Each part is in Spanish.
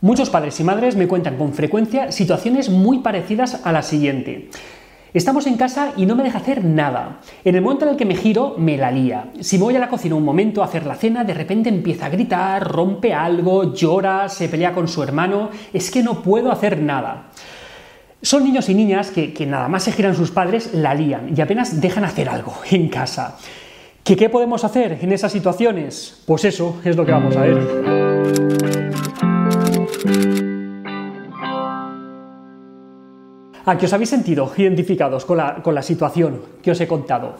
Muchos padres y madres me cuentan con frecuencia situaciones muy parecidas a la siguiente. Estamos en casa y no me deja hacer nada. En el momento en el que me giro, me la lía. Si voy a la cocina un momento a hacer la cena, de repente empieza a gritar, rompe algo, llora, se pelea con su hermano. Es que no puedo hacer nada. Son niños y niñas que, nada más se giran sus padres, la lían y apenas dejan hacer algo en casa. ¿Qué, ¿Qué podemos hacer en esas situaciones? Pues eso es lo que vamos a ver. A que os habéis sentido identificados con la, situación que os he contado.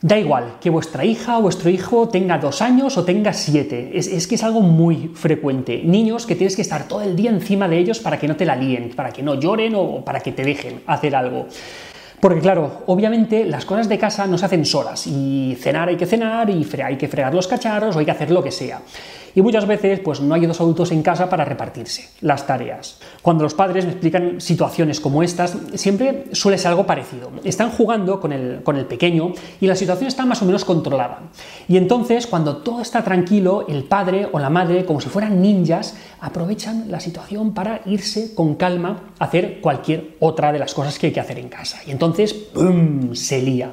Da igual que vuestra hija o vuestro hijo tenga dos años o tenga siete, es, es, que es algo muy frecuente. Niños que tienes que estar todo el día encima de ellos para que no te la líen, para que no lloren o para que te dejen hacer algo. Porque claro, obviamente las cosas de casa no se hacen solas y cenar hay que cenar y hay que fregar los cacharros o hay que hacer lo que sea. Y muchas veces pues no hay dos adultos en casa para repartirse las tareas. Cuando los padres me explican situaciones como estas, siempre suele ser algo parecido. Están jugando con el, con el pequeño y la situación está más o menos controlada. Y entonces, cuando todo está tranquilo, el padre o la madre, como si fueran ninjas, aprovechan la situación para irse con calma a hacer cualquier otra de las cosas que hay que hacer en casa. Y entonces entonces, ¡pum!, se lía.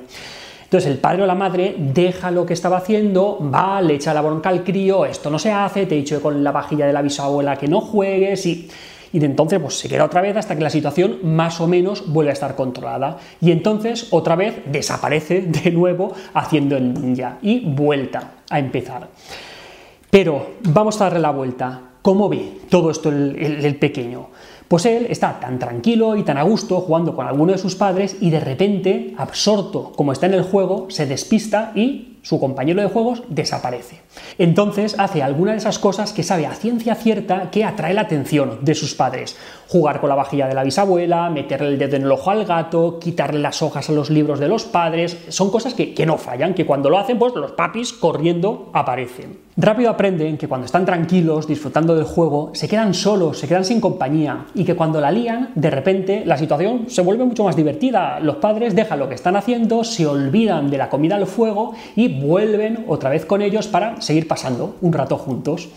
Entonces el padre o la madre deja lo que estaba haciendo, va, le echa la bronca al crío, esto no se hace, te he dicho con la vajilla de la bisabuela que no juegues y... Y de entonces pues se queda otra vez hasta que la situación más o menos vuelve a estar controlada. Y entonces otra vez desaparece de nuevo haciendo el ninja y vuelta a empezar. Pero vamos a darle la vuelta. ¿Cómo ve todo esto el pequeño? Pues él está tan tranquilo y tan a gusto jugando con alguno de sus padres y de repente, absorto como está en el juego, se despista y su compañero de juegos desaparece. Entonces hace alguna de esas cosas que sabe a ciencia cierta que atrae la atención de sus padres. Jugar con la vajilla de la bisabuela, meterle el dedo en el ojo al gato, quitarle las hojas a los libros de los padres, son cosas que, que no fallan, que cuando lo hacen, pues los papis corriendo aparecen. Rápido aprenden que cuando están tranquilos, disfrutando del juego, se quedan solos, se quedan sin compañía y que cuando la lían, de repente la situación se vuelve mucho más divertida. Los padres dejan lo que están haciendo, se olvidan de la comida al fuego y vuelven otra vez con ellos para seguir pasando un rato juntos.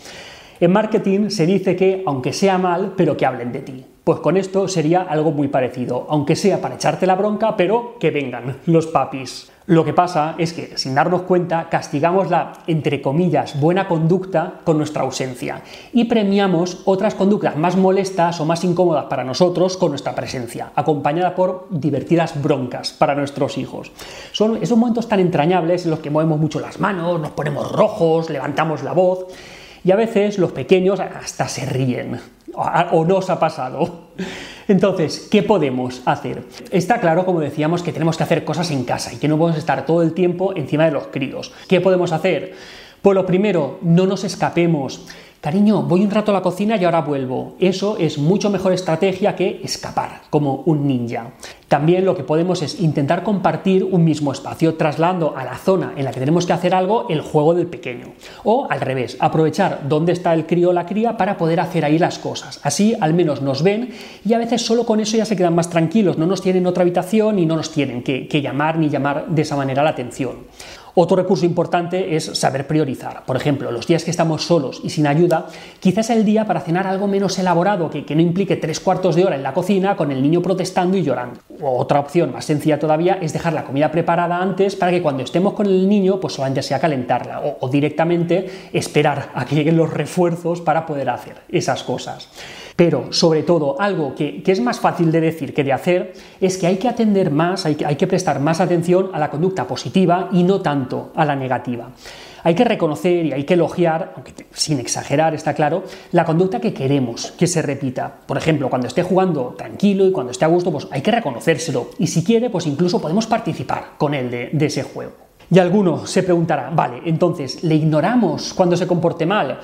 En marketing se dice que, aunque sea mal, pero que hablen de ti. Pues con esto sería algo muy parecido, aunque sea para echarte la bronca, pero que vengan los papis. Lo que pasa es que, sin darnos cuenta, castigamos la, entre comillas, buena conducta con nuestra ausencia y premiamos otras conductas más molestas o más incómodas para nosotros con nuestra presencia, acompañada por divertidas broncas para nuestros hijos. Son esos momentos tan entrañables en los que movemos mucho las manos, nos ponemos rojos, levantamos la voz y a veces los pequeños hasta se ríen o no os ha pasado. Entonces, ¿qué podemos hacer? Está claro, como decíamos, que tenemos que hacer cosas en casa y que no podemos estar todo el tiempo encima de los críos. ¿Qué podemos hacer? Pues lo primero, no nos escapemos. Cariño, voy un rato a la cocina y ahora vuelvo. Eso es mucho mejor estrategia que escapar, como un ninja. También lo que podemos es intentar compartir un mismo espacio, trasladando a la zona en la que tenemos que hacer algo el juego del pequeño. O al revés, aprovechar dónde está el crío o la cría para poder hacer ahí las cosas. Así al menos nos ven y a veces solo con eso ya se quedan más tranquilos, no nos tienen otra habitación y no nos tienen que, que llamar ni llamar de esa manera la atención. Otro recurso importante es saber priorizar. Por ejemplo, los días que estamos solos y sin ayuda, quizás el día para cenar algo menos elaborado, que, no implique tres cuartos de hora en la cocina con el niño protestando y llorando. Otra opción más sencilla todavía es dejar la comida preparada antes para que cuando estemos con el niño, pues solamente sea calentarla o, directamente esperar a que lleguen los refuerzos para poder hacer esas cosas. Pero, sobre todo, algo que, es más fácil de decir que de hacer es que hay que atender más, hay que, hay que prestar más atención a la conducta positiva y no tanto a la negativa. Hay que reconocer y hay que elogiar, aunque sin exagerar, está claro, la conducta que queremos que se repita. Por ejemplo, cuando esté jugando tranquilo y cuando esté a gusto, pues hay que reconocérselo. Y si quiere, pues incluso podemos participar con él de, ese juego. Y alguno se preguntará, vale, entonces, ¿le ignoramos cuando se comporte mal?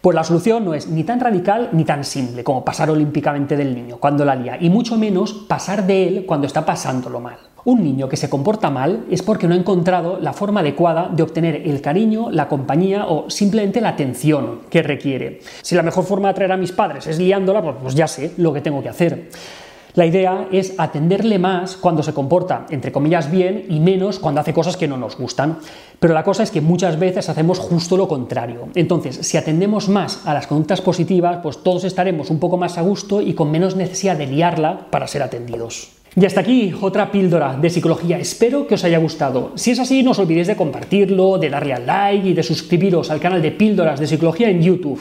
Pues la solución no es ni tan radical ni tan simple como pasar olímpicamente del niño cuando la lía, y mucho menos pasar de él cuando está pasándolo mal. Un niño que se comporta mal es porque no ha encontrado la forma adecuada de obtener el cariño, la compañía o simplemente la atención que requiere. Si la mejor forma de atraer a mis padres es liándola, pues, pues ya sé lo que tengo que hacer. La idea es atenderle más cuando se comporta, entre comillas, bien y menos cuando hace cosas que no nos gustan. Pero la cosa es que muchas veces hacemos justo lo contrario. Entonces, si atendemos más a las conductas positivas, pues todos estaremos un poco más a gusto y con menos necesidad de liarla para ser atendidos. Y hasta aquí otra píldora de psicología. Espero que os haya gustado. Si es así, no os olvidéis de compartirlo, de darle al like y de suscribiros al canal de píldoras de psicología en YouTube.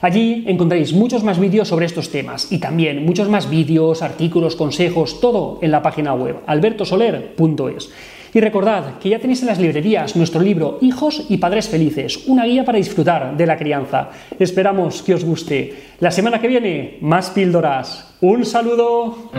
Allí encontraréis muchos más vídeos sobre estos temas y también muchos más vídeos, artículos, consejos, todo en la página web albertosoler.es. Y recordad que ya tenéis en las librerías nuestro libro Hijos y Padres Felices, una guía para disfrutar de la crianza. Esperamos que os guste. La semana que viene, más píldoras. Un saludo.